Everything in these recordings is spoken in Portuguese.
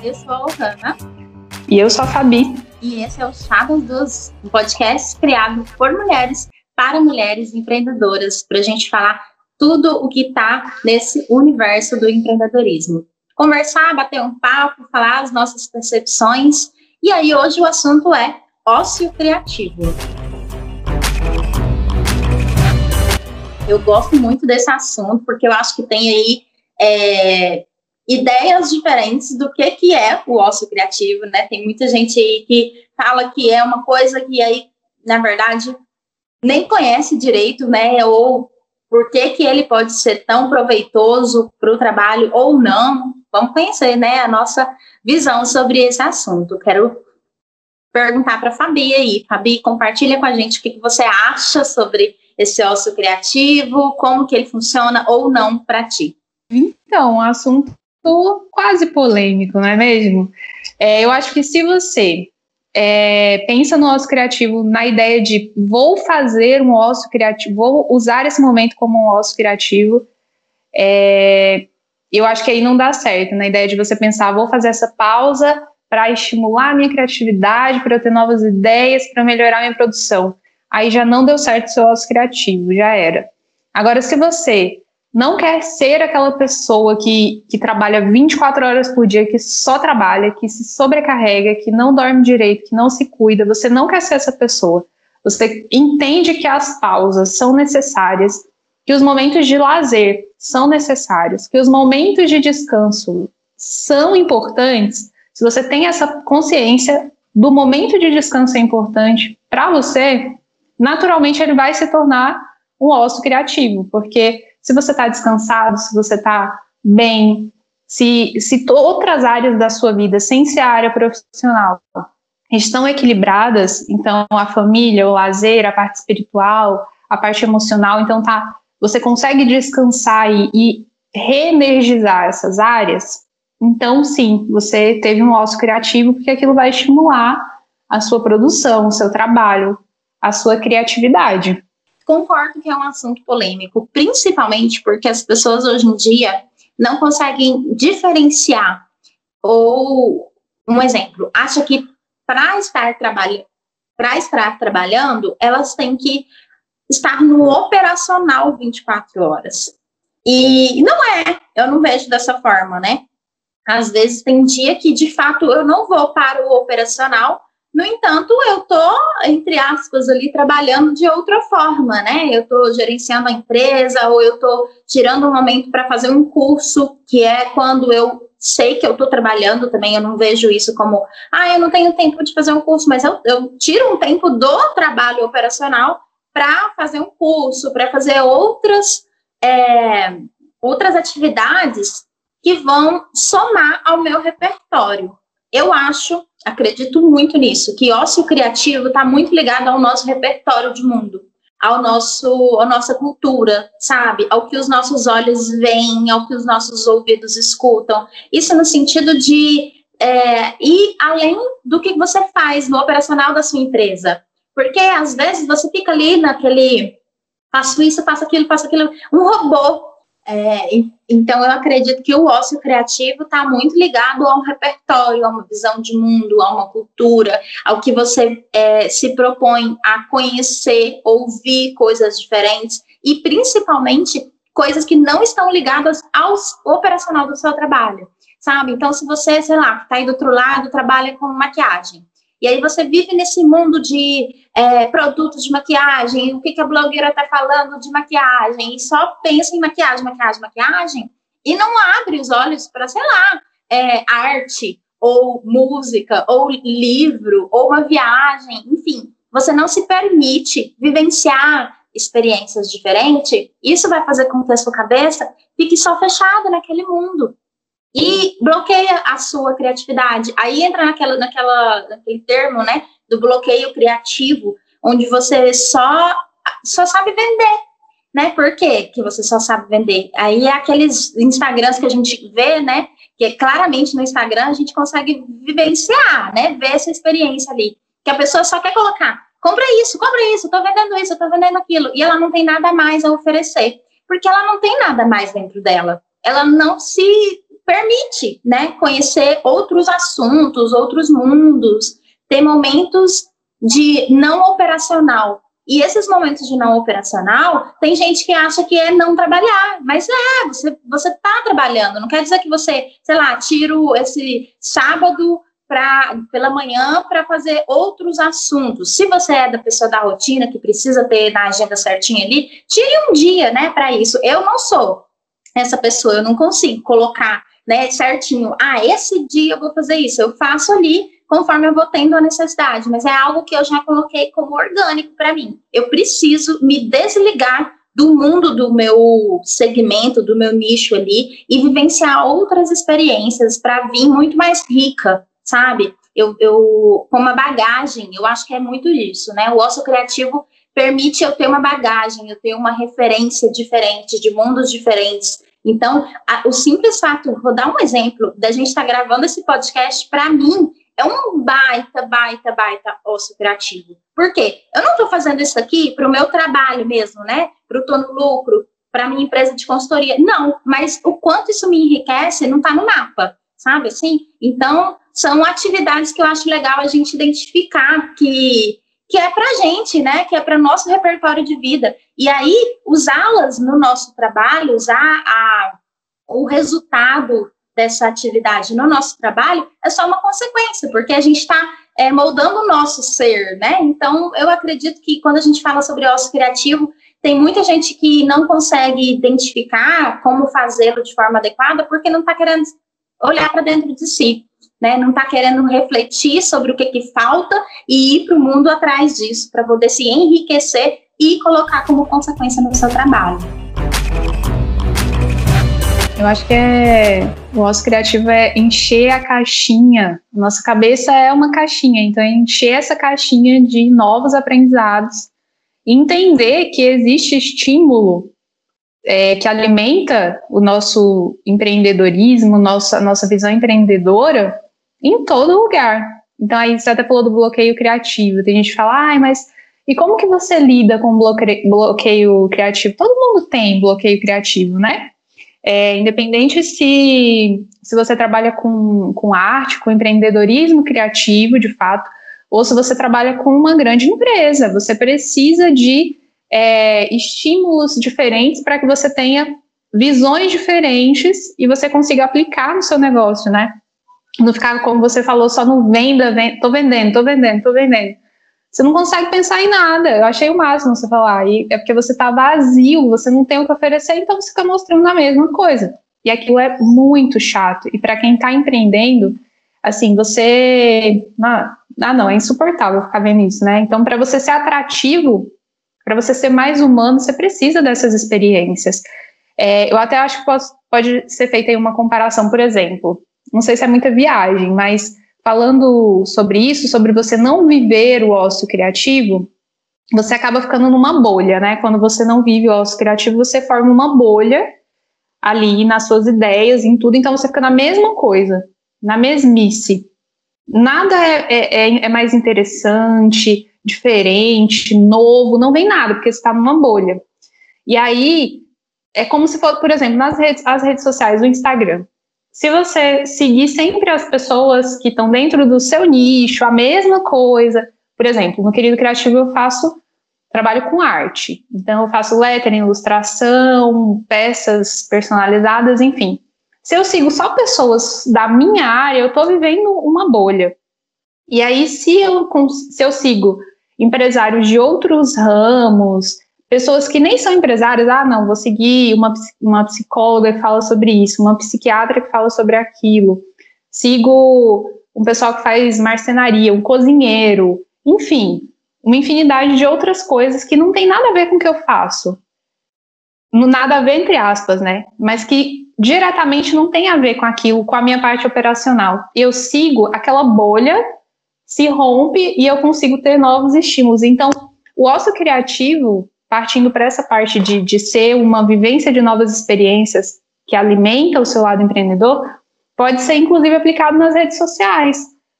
Eu sou a Ohana. E eu sou a Fabi. E esse é o Chá dos um podcast criado por mulheres para mulheres empreendedoras, para a gente falar tudo o que está nesse universo do empreendedorismo. Conversar, bater um papo, falar as nossas percepções. E aí, hoje o assunto é ócio criativo. Eu gosto muito desse assunto, porque eu acho que tem aí é, ideias diferentes do que, que é o ócio criativo, né? Tem muita gente aí que fala que é uma coisa que aí, na verdade, nem conhece direito, né? Ou por que, que ele pode ser tão proveitoso para o trabalho ou não. Vamos conhecer, né, a nossa visão sobre esse assunto. Quero perguntar para a Fabi aí. Fabi, compartilha com a gente o que, que você acha sobre esse ócio criativo, como que ele funciona ou não para ti. Então, um quase polêmico, não é mesmo? É, eu acho que se você é, pensa no ócio criativo na ideia de vou fazer um ócio criativo, vou usar esse momento como um ócio criativo, é, eu acho que aí não dá certo, na ideia de você pensar, vou fazer essa pausa para estimular a minha criatividade, para eu ter novas ideias, para melhorar minha produção. Aí já não deu certo o seu ócio criativo, já era. Agora, se você não quer ser aquela pessoa que, que trabalha 24 horas por dia, que só trabalha, que se sobrecarrega, que não dorme direito, que não se cuida. Você não quer ser essa pessoa. Você entende que as pausas são necessárias, que os momentos de lazer são necessários, que os momentos de descanso são importantes. Se você tem essa consciência do momento de descanso é importante para você, naturalmente ele vai se tornar um ócio criativo, porque se você está descansado, se você está bem, se, se outras áreas da sua vida, sem ser a área profissional, estão equilibradas, então a família, o lazer, a parte espiritual, a parte emocional, então tá, você consegue descansar e, e reenergizar essas áreas, então sim, você teve um ócio criativo, porque aquilo vai estimular a sua produção, o seu trabalho, a sua criatividade concordo que é um assunto polêmico, principalmente porque as pessoas hoje em dia não conseguem diferenciar. Ou, um exemplo, acha que para estar trabalhando, para estar trabalhando, elas têm que estar no operacional 24 horas. E não é, eu não vejo dessa forma, né? Às vezes tem dia que de fato eu não vou para o operacional, no entanto, eu estou, entre aspas, ali trabalhando de outra forma, né? Eu estou gerenciando a empresa, ou eu estou tirando um momento para fazer um curso, que é quando eu sei que eu estou trabalhando também, eu não vejo isso como, ah, eu não tenho tempo de fazer um curso, mas eu, eu tiro um tempo do trabalho operacional para fazer um curso, para fazer outras, é, outras atividades que vão somar ao meu repertório. Eu acho acredito muito nisso, que ócio criativo está muito ligado ao nosso repertório de mundo, ao nosso, à nossa cultura, sabe? Ao que os nossos olhos veem, ao que os nossos ouvidos escutam. Isso no sentido de é, ir além do que você faz no operacional da sua empresa. Porque às vezes você fica ali naquele faço isso, faço aquilo, faço aquilo, um robô é, então, eu acredito que o ócio criativo está muito ligado a um repertório, a uma visão de mundo, a uma cultura, ao que você é, se propõe a conhecer, ouvir coisas diferentes e, principalmente, coisas que não estão ligadas ao operacional do seu trabalho, sabe? Então, se você, sei lá, está aí do outro lado, trabalha com maquiagem, e aí você vive nesse mundo de é, produtos de maquiagem, o que, que a blogueira está falando de maquiagem, e só pensa em maquiagem, maquiagem, maquiagem, e não abre os olhos para, sei lá, é, arte, ou música, ou livro, ou uma viagem, enfim, você não se permite vivenciar experiências diferentes, isso vai fazer com que a sua cabeça fique só fechada naquele mundo e bloqueia a sua criatividade. Aí entra naquela, naquela, naquele termo, né, do bloqueio criativo, onde você só, só sabe vender, né? Por quê que você só sabe vender? Aí é aqueles Instagrams que a gente vê, né, que claramente no Instagram a gente consegue vivenciar, né, ver essa experiência ali, que a pessoa só quer colocar, compra isso, compra isso, tô vendendo isso, tô vendendo aquilo, e ela não tem nada mais a oferecer, porque ela não tem nada mais dentro dela. Ela não se permite, né, conhecer outros assuntos, outros mundos, ter momentos de não operacional. E esses momentos de não operacional, tem gente que acha que é não trabalhar, mas é, você você está trabalhando. Não quer dizer que você, sei lá, tiro esse sábado pra, pela manhã para fazer outros assuntos. Se você é da pessoa da rotina que precisa ter na agenda certinha ali, tire um dia, né, para isso. Eu não sou essa pessoa, eu não consigo colocar, né, certinho. Ah, esse dia eu vou fazer isso. Eu faço ali conforme eu vou tendo a necessidade, mas é algo que eu já coloquei como orgânico para mim. Eu preciso me desligar do mundo do meu segmento, do meu nicho ali e vivenciar outras experiências para vir muito mais rica, sabe? Eu, eu, com uma bagagem, eu acho que é muito isso, né? O osso criativo permite eu ter uma bagagem, eu ter uma referência diferente, de mundos diferentes. Então, a, o simples fato, vou dar um exemplo, da gente estar tá gravando esse podcast, para mim, é um baita, baita, baita osso criativo. Por quê? Eu não estou fazendo isso aqui para o meu trabalho mesmo, né? Para o tô no lucro, para minha empresa de consultoria. Não, mas o quanto isso me enriquece não está no mapa, sabe assim? Então, são atividades que eu acho legal a gente identificar que, que é para gente, né? Que é para nosso repertório de vida. E aí, usá-las no nosso trabalho, usar a, o resultado dessa atividade no nosso trabalho é só uma consequência, porque a gente está é, moldando o nosso ser, né? Então, eu acredito que quando a gente fala sobre ócio criativo, tem muita gente que não consegue identificar como fazê-lo de forma adequada porque não está querendo olhar para dentro de si né? Não está querendo refletir sobre o que, que falta e ir para o mundo atrás disso, para poder se enriquecer e colocar como consequência no seu trabalho. Eu acho que é o nosso criativo é encher a caixinha. Nossa cabeça é uma caixinha, então é encher essa caixinha de novos aprendizados, entender que existe estímulo é, que alimenta o nosso empreendedorismo, nossa, nossa visão empreendedora, em todo lugar. Então, aí você até falou do bloqueio criativo. Tem gente que fala, ai, mas e como que você lida com bloqueio, bloqueio criativo? Todo mundo tem bloqueio criativo, né? É, independente se, se você trabalha com, com arte, com empreendedorismo criativo, de fato, ou se você trabalha com uma grande empresa, você precisa de é, estímulos diferentes para que você tenha visões diferentes e você consiga aplicar no seu negócio, né? Não ficar, como você falou, só no venda, venda, tô vendendo, tô vendendo, tô vendendo. Você não consegue pensar em nada. Eu achei o máximo você falar. E é porque você tá vazio, você não tem o que oferecer, então você está mostrando a mesma coisa. E aquilo é muito chato. E para quem está empreendendo, assim, você. Ah, ah, não, é insuportável ficar vendo isso, né? Então, para você ser atrativo, para você ser mais humano, você precisa dessas experiências. É, eu até acho que pode, pode ser feita aí uma comparação, por exemplo não sei se é muita viagem, mas falando sobre isso, sobre você não viver o ócio criativo, você acaba ficando numa bolha, né? Quando você não vive o ócio criativo, você forma uma bolha ali nas suas ideias, em tudo, então você fica na mesma coisa, na mesmice. Nada é, é, é, é mais interessante, diferente, novo, não vem nada, porque você está numa bolha. E aí, é como se fosse, por exemplo, nas redes, as redes sociais, o Instagram se você seguir sempre as pessoas que estão dentro do seu nicho, a mesma coisa, por exemplo, no Querido Criativo eu faço trabalho com arte, então eu faço lettering, ilustração, peças personalizadas, enfim. Se eu sigo só pessoas da minha área, eu estou vivendo uma bolha. E aí, se eu, se eu sigo empresários de outros ramos, pessoas que nem são empresárias, ah, não, vou seguir uma, uma psicóloga que fala sobre isso, uma psiquiatra que fala sobre aquilo, sigo um pessoal que faz marcenaria, um cozinheiro, enfim, uma infinidade de outras coisas que não tem nada a ver com o que eu faço. Nada a ver, entre aspas, né? Mas que diretamente não tem a ver com aquilo, com a minha parte operacional. Eu sigo aquela bolha, se rompe e eu consigo ter novos estímulos. Então, o ócio criativo, partindo para essa parte de, de ser uma vivência de novas experiências que alimenta o seu lado empreendedor, pode ser inclusive aplicado nas redes sociais,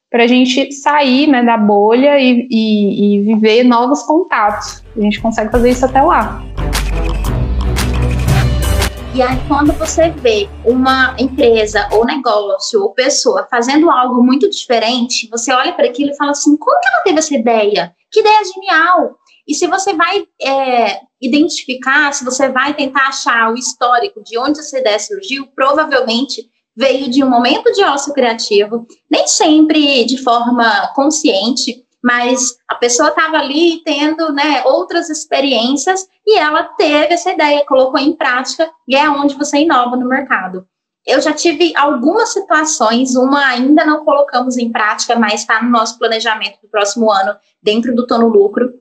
para a gente sair né, da bolha e, e, e viver novos contatos. A gente consegue fazer isso até lá. E aí, quando você vê uma empresa ou negócio ou pessoa fazendo algo muito diferente, você olha para aquilo e fala assim: como que ela teve essa ideia? Que ideia genial! E se você vai é, identificar, se você vai tentar achar o histórico de onde essa ideia surgiu, provavelmente veio de um momento de ócio criativo, nem sempre de forma consciente, mas a pessoa estava ali tendo né, outras experiências e ela teve essa ideia, colocou em prática e é onde você inova no mercado. Eu já tive algumas situações, uma ainda não colocamos em prática, mas está no nosso planejamento do próximo ano, dentro do Tono Lucro.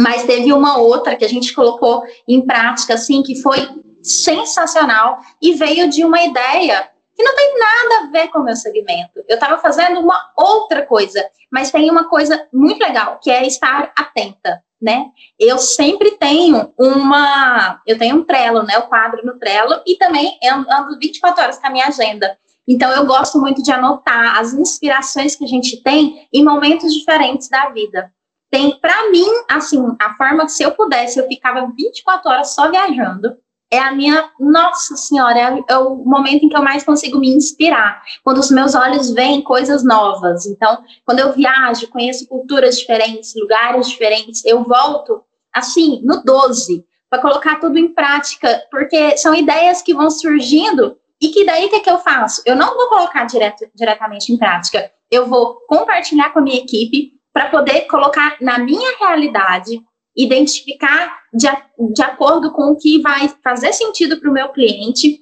Mas teve uma outra que a gente colocou em prática, assim, que foi sensacional e veio de uma ideia que não tem nada a ver com o meu segmento. Eu estava fazendo uma outra coisa, mas tem uma coisa muito legal, que é estar atenta, né? Eu sempre tenho uma, eu tenho um Trello, né? O quadro no Trello e também ando 24 horas com a minha agenda. Então eu gosto muito de anotar as inspirações que a gente tem em momentos diferentes da vida. Tem para mim, assim, a forma que se eu pudesse, eu ficava 24 horas só viajando é a minha, nossa senhora, é, é, o momento em que eu mais consigo me inspirar, quando os meus olhos veem coisas novas. Então, quando eu viajo, conheço culturas diferentes, lugares diferentes, eu volto, assim, no 12, para colocar tudo em prática, porque são ideias que vão surgindo e que daí o que, é que eu faço? Eu não vou colocar direto, diretamente em prática, eu vou compartilhar com a minha equipe para poder colocar na minha realidade identificar de, de acordo com o que vai fazer sentido para o meu cliente,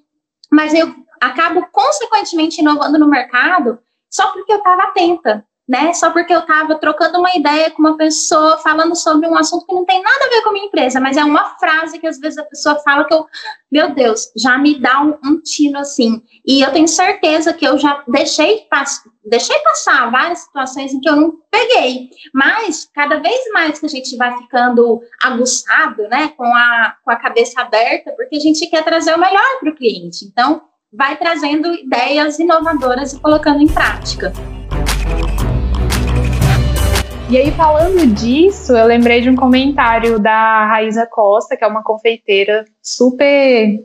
mas eu acabo consequentemente inovando no mercado só porque eu estava atenta, né? Só porque eu estava trocando uma ideia com uma pessoa, falando sobre um assunto que não tem nada a ver com a minha empresa, mas é uma frase que às vezes a pessoa fala que eu, meu Deus, já me dá um, um tino assim. E eu tenho certeza que eu já deixei, pass deixei passar várias situações em que eu não peguei. Mas cada vez mais que a gente vai ficando aguçado, né, com a, com a cabeça aberta, porque a gente quer trazer o melhor para o cliente. Então, vai trazendo ideias inovadoras e colocando em prática. E aí, falando disso, eu lembrei de um comentário da Raíza Costa, que é uma confeiteira super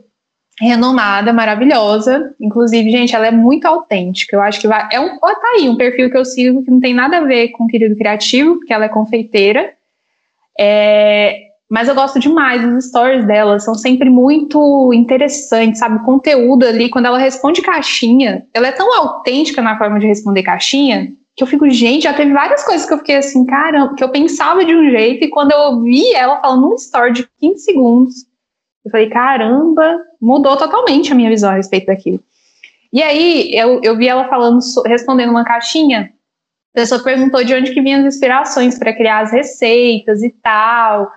renomada, maravilhosa. Inclusive, gente, ela é muito autêntica. Eu acho que vai. É um. Ó, tá aí, um perfil que eu sigo que não tem nada a ver com o querido criativo, porque ela é confeiteira. É, mas eu gosto demais dos stories dela, são sempre muito interessantes, sabe? O conteúdo ali, quando ela responde caixinha, ela é tão autêntica na forma de responder caixinha que eu fico, gente, já teve várias coisas que eu fiquei assim, caramba, que eu pensava de um jeito, e quando eu ouvi ela falando um story de 15 segundos, eu falei, caramba, mudou totalmente a minha visão a respeito daquilo. E aí, eu, eu vi ela falando, respondendo uma caixinha, a pessoa perguntou de onde que vinham as inspirações para criar as receitas e tal.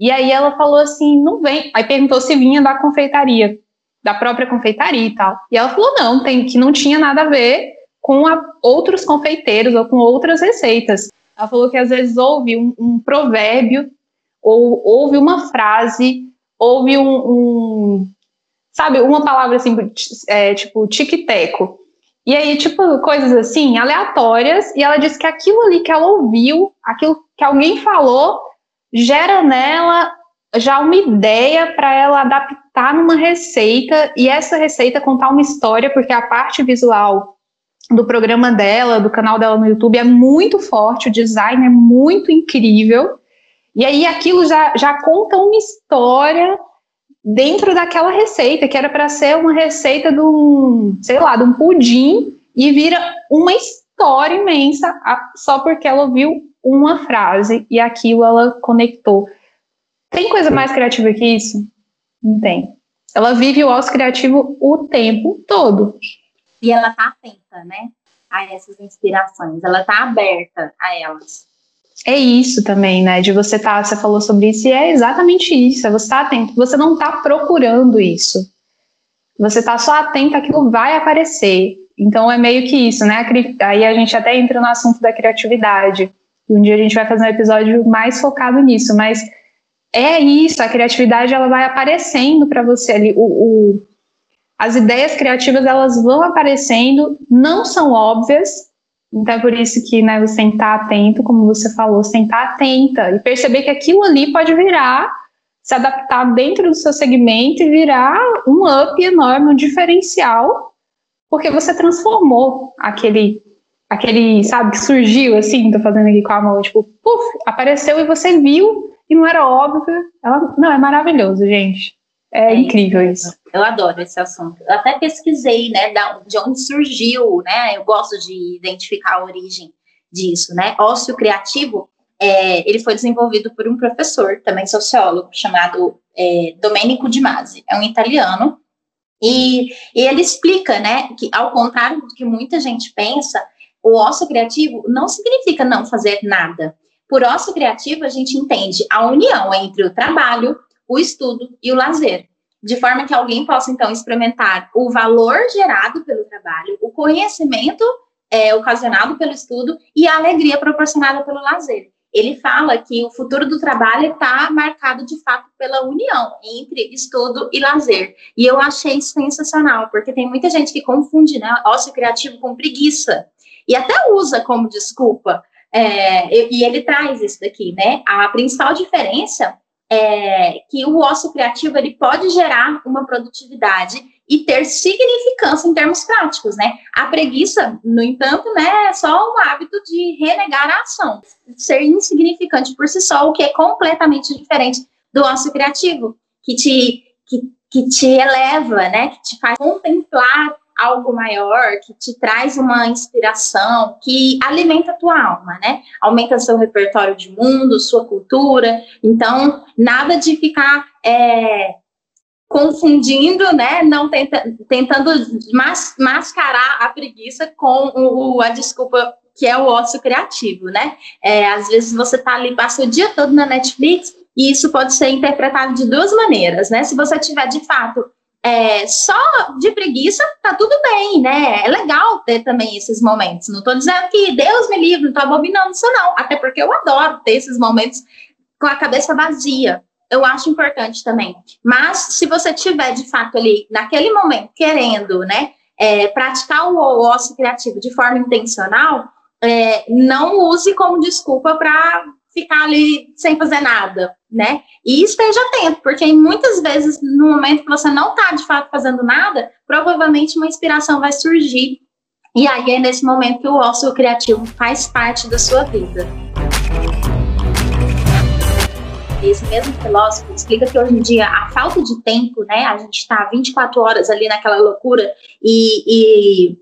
E aí ela falou assim, não vem. Aí perguntou se vinha da confeitaria, da própria confeitaria e tal. E ela falou, não, tem que não tinha nada a ver com a, outros confeiteiros ou com outras receitas. Ela falou que às vezes ouve um, um provérbio, ou ouve uma frase, ouve um, um sabe, uma palavra assim, é, tipo tic-teco. E aí, tipo, coisas assim, aleatórias, e ela disse que aquilo ali que ela ouviu, aquilo que alguém falou, gera nela já uma ideia para ela adaptar numa receita, e essa receita contar uma história, porque a parte visual do programa dela, do canal dela no YouTube, é muito forte, o design é muito incrível. E aí aquilo já, já conta uma história dentro daquela receita, que era para ser uma receita de um, sei lá, de um pudim, e vira uma história imensa só porque ela ouviu uma frase e aquilo ela conectou. Tem coisa mais criativa que isso? Não tem. Ela vive o osso criativo o tempo todo e ela está atenta, né, a essas inspirações, ela está aberta a elas. É isso também, né? De você tá, você falou sobre isso e é exatamente isso. É você está atento. Você não está procurando isso. Você está só atento aquilo vai aparecer. Então é meio que isso, né? Aí a gente até entra no assunto da criatividade. Um dia a gente vai fazer um episódio mais focado nisso, mas é isso. A criatividade ela vai aparecendo para você ali. O, o, as ideias criativas elas vão aparecendo, não são óbvias, então é por isso que né, você estar atento, como você falou, estar atenta e perceber que aquilo ali pode virar se adaptar dentro do seu segmento e virar um up enorme, um diferencial, porque você transformou aquele, aquele, sabe, que surgiu assim, tô fazendo aqui com a mão, tipo, puf, apareceu e você viu e não era óbvio. Ela, não, é maravilhoso, gente. É, é incrível isso. Eu adoro esse assunto. Eu até pesquisei, né, de onde surgiu, né? Eu gosto de identificar a origem disso, né? Ócio criativo é, ele foi desenvolvido por um professor, também sociólogo, chamado é, Domenico Di Masi, é um italiano, e, e, ele explica, né, que ao contrário do que muita gente pensa, o ócio criativo não significa não fazer nada. Por ócio criativo, a gente entende a união entre o trabalho, o estudo e o lazer, de forma que alguém possa, então, experimentar o valor gerado pelo trabalho, o conhecimento é, ocasionado pelo estudo e a alegria proporcionada pelo lazer ele fala que o futuro do trabalho está marcado de fato pela união entre estudo e lazer. E eu achei isso sensacional, porque tem muita gente que confunde né, ócio criativo com preguiça. E até usa como desculpa. É, e ele traz isso daqui, né? A principal diferença é que o ócio criativo ele pode gerar uma produtividade e ter significância em termos práticos, né? A preguiça, no entanto, né, é só um hábito de renegar a ação, ser insignificante por si só, o que é completamente diferente do ócio criativo, que te, que, que te eleva, né, que te faz contemplar algo maior, que te traz uma inspiração, que alimenta a tua alma, né? Aumenta seu repertório de mundo, sua cultura. Então, nada de ficar é, confundindo, né, não tenta, tentando mas, mascarar a preguiça com o, a desculpa que é o ócio criativo, né? É, às vezes você tá ali, passa o dia todo na Netflix e isso pode ser interpretado de duas maneiras, né? Se você tiver de fato é, só de preguiça, tá tudo bem, né? É legal ter também esses momentos. Não tô dizendo que Deus me livre, não tô abominando isso, não. Até porque eu adoro ter esses momentos com a cabeça vazia eu acho importante também. Mas se você tiver de fato ali naquele momento querendo, né, é, praticar o ócio criativo de forma intencional, é, não use como desculpa para ficar ali sem fazer nada, né? E esteja atento, porque muitas vezes no momento que você não está de fato fazendo nada, provavelmente uma inspiração vai surgir. E aí é nesse momento que o ócio criativo faz parte da sua vida esse mesmo filósofo explica que hoje em dia a falta de tempo, né, a gente está 24 horas ali naquela loucura e, e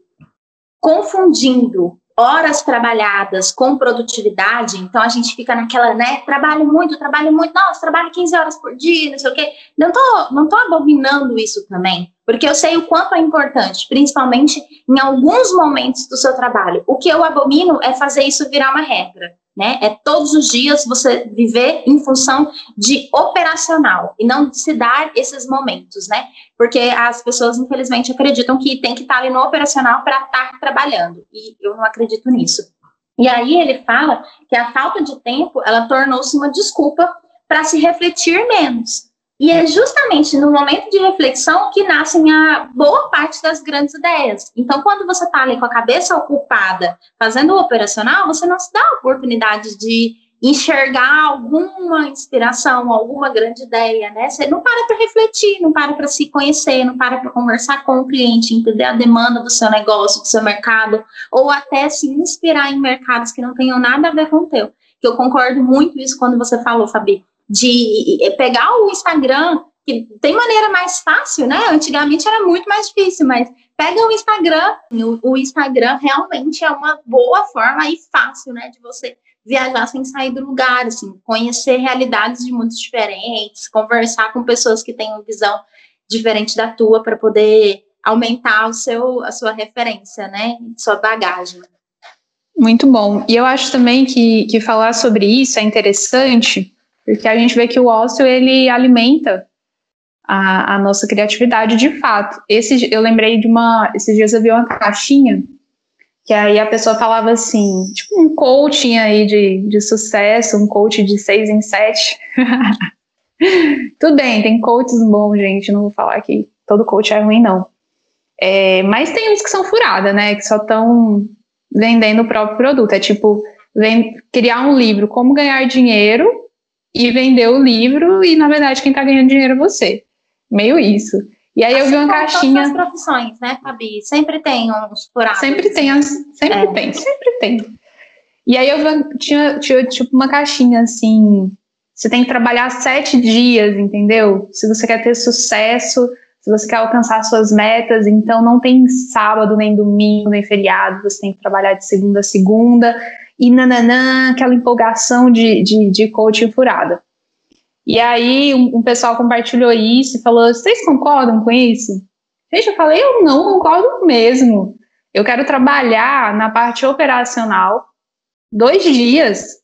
confundindo horas trabalhadas com produtividade, então a gente fica naquela, né, trabalho muito, trabalho muito, nossa, trabalho 15 horas por dia, não sei o quê. Não tô, não tô abominando isso também, porque eu sei o quanto é importante, principalmente em alguns momentos do seu trabalho. O que eu abomino é fazer isso virar uma regra né? É todos os dias você viver em função de operacional e não se dar esses momentos, né? Porque as pessoas, infelizmente, acreditam que tem que estar ali no operacional para estar trabalhando, e eu não acredito nisso. E aí ele fala que a falta de tempo, ela tornou-se uma desculpa para se refletir menos. E é justamente no momento de reflexão que nascem a boa parte das grandes ideias. Então, quando você está ali com a cabeça ocupada fazendo o operacional, você não se dá a oportunidade de enxergar alguma inspiração, alguma grande ideia, né? Você não para para refletir, não para para se conhecer, não para para conversar com o cliente, entender a demanda do seu negócio, do seu mercado, ou até se inspirar em mercados que não tenham nada a ver com o teu. Que eu concordo muito isso quando você falou, Fabi de pegar o Instagram, que tem maneira mais fácil, né? Antigamente era muito mais difícil, mas pega o Instagram, o, o Instagram realmente é uma boa forma e fácil, né, de você viajar sem sair do lugar, assim, conhecer realidades de mundos diferentes, conversar com pessoas que têm uma visão diferente da tua para poder aumentar o seu, a sua referência, né, sua bagagem. Muito bom. E eu acho também que, que falar sobre isso é interessante, porque a gente vê que o ócio ele alimenta a, a nossa criatividade de fato. Esse, eu lembrei de uma. Esses dias eu vi uma caixinha que aí a pessoa falava assim, tipo um coaching aí de, de sucesso, um coach de seis em sete. Tudo bem, tem coaches bons, gente, não vou falar que todo coach é ruim, não. É, mas tem uns que são furada, né, que só estão vendendo o próprio produto. É tipo, vem, criar um livro, como ganhar dinheiro e vender o livro e, na verdade, quem está ganhando dinheiro é você. Meio isso. E aí assim eu vi uma caixinha. Todas as profissões, né, Fabi? Sempre tem uns furados. Sempre tem, sempre é. tem, sempre tem. E aí eu vi, tinha, tinha tipo uma caixinha assim. Você tem que trabalhar sete dias, entendeu? Se você quer ter sucesso, se você quer alcançar suas metas, então não tem sábado, nem domingo, nem feriado, você tem que trabalhar de segunda a segunda, e nananã, aquela empolgação de, de, de coaching furada. E aí um, um, pessoal compartilhou isso e falou: vocês concordam com isso? Gente, eu falei, eu não concordo mesmo. Eu quero trabalhar na parte operacional dois dias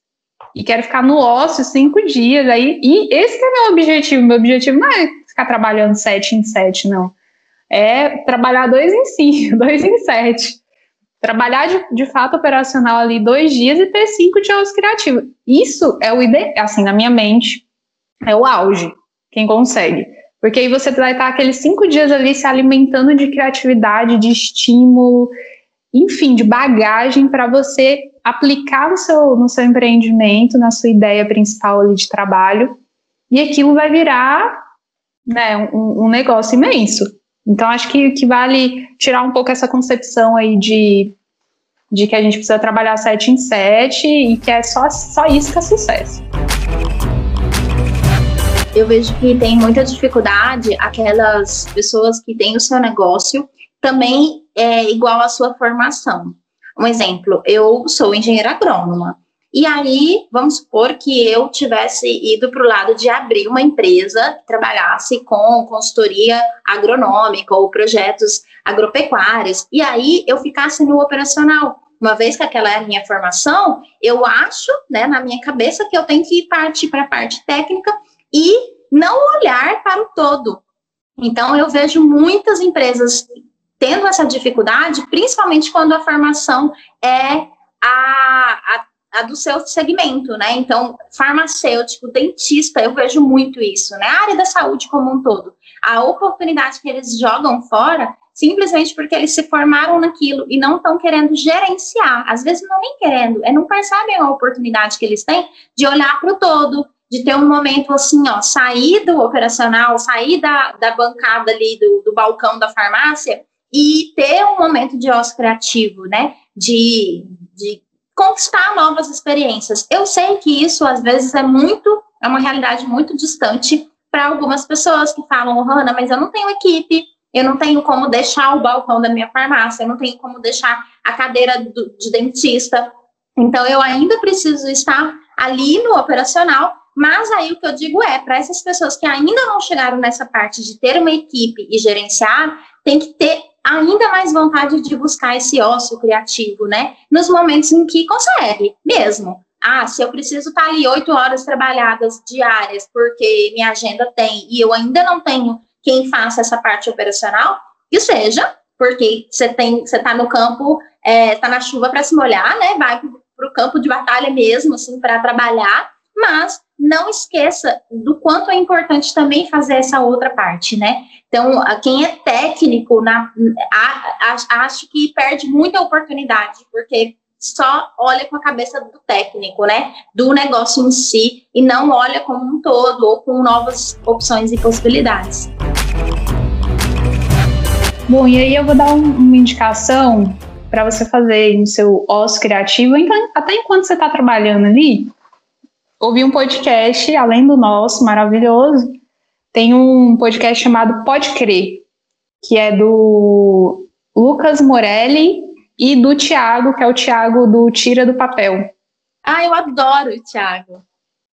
e quero ficar no ócio cinco dias. Aí, e esse é meu objetivo. Meu objetivo não é ficar trabalhando sete em sete, não. É trabalhar dois em cinco, dois em sete. Trabalhar de, de fato operacional ali dois dias e ter cinco dias criativos. Isso é o ideal, assim, na minha mente, é o auge, quem consegue. Porque aí você vai estar aqueles cinco dias ali se alimentando de criatividade, de estímulo, enfim, de bagagem para você aplicar no seu, no seu empreendimento, na sua ideia principal ali de trabalho, e aquilo vai virar né, um, um negócio imenso. Então, acho que, que vale tirar um pouco essa concepção aí de, de que a gente precisa trabalhar sete em sete e que é só, só isso que é sucesso eu vejo que tem muita dificuldade aquelas pessoas que têm o seu negócio também é igual à sua formação. Um exemplo, eu sou engenheira agrônoma. E aí, vamos supor que eu tivesse ido para o lado de abrir uma empresa que trabalhasse com consultoria agronômica ou projetos agropecuários. E aí eu ficasse no operacional. Uma vez que aquela é a minha formação, eu acho, né, na minha cabeça, que eu tenho que partir para a parte técnica e não olhar para o todo. Então, eu vejo muitas empresas tendo essa dificuldade, principalmente quando a formação é a, a, a, do seu segmento, né? Então, farmacêutico, dentista, eu vejo muito isso, né? A área da saúde como um todo. A oportunidade que eles jogam fora simplesmente porque eles se formaram naquilo e não estão querendo gerenciar. Às vezes não nem querendo, é não percebem a oportunidade que eles têm de olhar para o todo, de ter um momento assim, ó, sair do operacional, sair da, da bancada ali do, do balcão da farmácia e ter um momento de ócio criativo, né? De, de conquistar novas experiências. Eu sei que isso às vezes é muito, é uma realidade muito distante para algumas pessoas que falam, Rana, mas eu não tenho equipe, eu não tenho como deixar o balcão da minha farmácia, eu não tenho como deixar a cadeira do, de dentista. Então eu ainda preciso estar ali no operacional mas aí o que eu digo é, para essas pessoas que ainda não chegaram nessa parte de ter uma equipe e gerenciar, tem que ter ainda mais vontade de buscar esse ócio criativo, né? Nos momentos em que consegue, mesmo. Ah, se eu preciso estar ali oito horas trabalhadas diárias, porque minha agenda tem, e eu ainda não tenho quem faça essa parte operacional, que seja, porque você tem, você está no campo, está é, na chuva para se molhar, né? Vai para o campo de batalha mesmo, assim, para trabalhar, mas não esqueça do quanto é importante também fazer essa outra parte, né? Então, quem é técnico, na, a, a, acho que perde muita oportunidade, porque só olha com a cabeça do técnico, né? Do negócio em si, e não olha como um todo ou com novas opções e possibilidades. Bom, e aí eu vou dar um, uma indicação para você fazer no seu ócio criativo, então, até enquanto você está trabalhando ali, ouvi um podcast, além do nosso, maravilhoso, tem um podcast chamado Pode Crer, que é do Lucas Morelli e do Tiago, que é o Tiago do Tira do Papel. Ah, eu adoro o Tiago.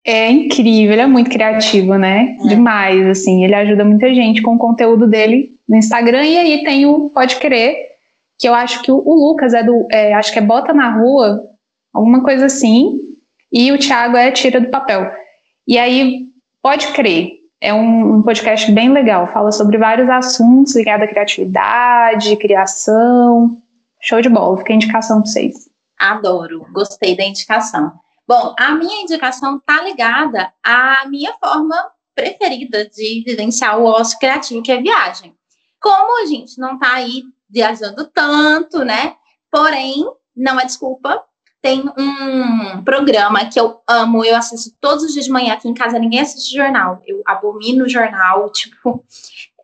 É incrível, ele é muito criativo, né? É. Demais, assim, ele ajuda muita gente com o conteúdo dele no Instagram. E aí tem o Pode Crer, que eu acho que o, o Lucas é do, é, acho que é Bota na Rua, alguma coisa assim e o Thiago é Tira do Papel. E aí, pode crer, é um, um, podcast bem legal, fala sobre vários assuntos ligados à criatividade, criação. Show de bola, fica a indicação para vocês. Adoro, gostei da indicação. Bom, a minha indicação está ligada à minha forma preferida de vivenciar o ócio criativo, que é viagem. Como a gente não está aí viajando tanto, né? Porém, não é desculpa tem um programa que eu amo, eu assisto todos os dias de manhã. Aqui em casa ninguém assiste jornal. Eu abomino jornal, tipo,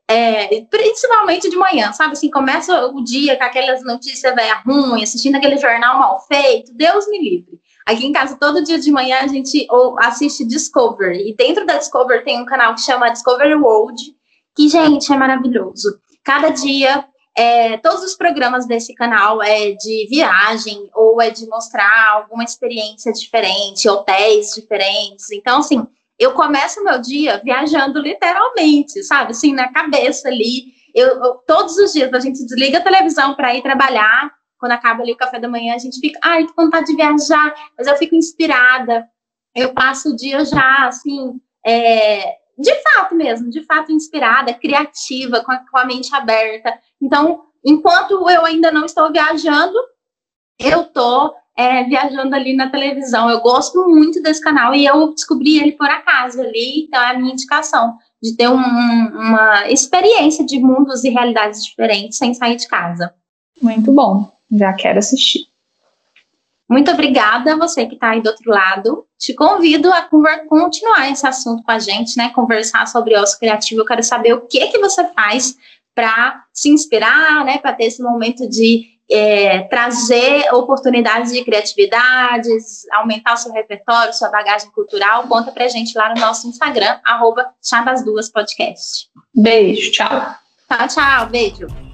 é, principalmente de manhã, sabe? Assim, começa o dia com aquelas notícias velha ruim, assistindo aquele jornal mal feito. Deus me livre. Aqui em casa, todo dia de manhã, a gente assiste Discovery. E dentro da Discovery tem um canal que chama Discovery World, que, gente, é maravilhoso. Cada dia é, todos os programas desse canal é de viagem ou é de mostrar alguma experiência diferente, hotéis diferentes. Então, assim, eu começo meu dia viajando literalmente, sabe? Assim, na cabeça ali. Eu, eu todos os dias a gente desliga a televisão para ir trabalhar. Quando acaba ali o café da manhã, a gente fica, ai, com vontade de viajar, mas eu fico inspirada. Eu passo o dia já, assim, é, de fato mesmo, de fato inspirada, criativa, com a, com a mente aberta. Então, enquanto eu ainda não estou viajando, eu estou é, viajando ali na televisão. Eu gosto muito desse canal e eu descobri ele por acaso ali, então é a minha indicação de ter um, uma experiência de mundos e realidades diferentes sem sair de casa. Muito bom, já quero assistir. Muito obrigada a você que está aí do outro lado. Te convido a continuar esse assunto com a gente, né? Conversar sobre ócio criativo. Eu quero saber o que que você faz para se inspirar, né? Para ter esse momento de é, trazer oportunidades de criatividades, aumentar o seu repertório, sua bagagem cultural. Conta pra gente lá no nosso Instagram, arroba Chá das Duas Podcast. Beijo, tchau. Tchau, tchau, beijo.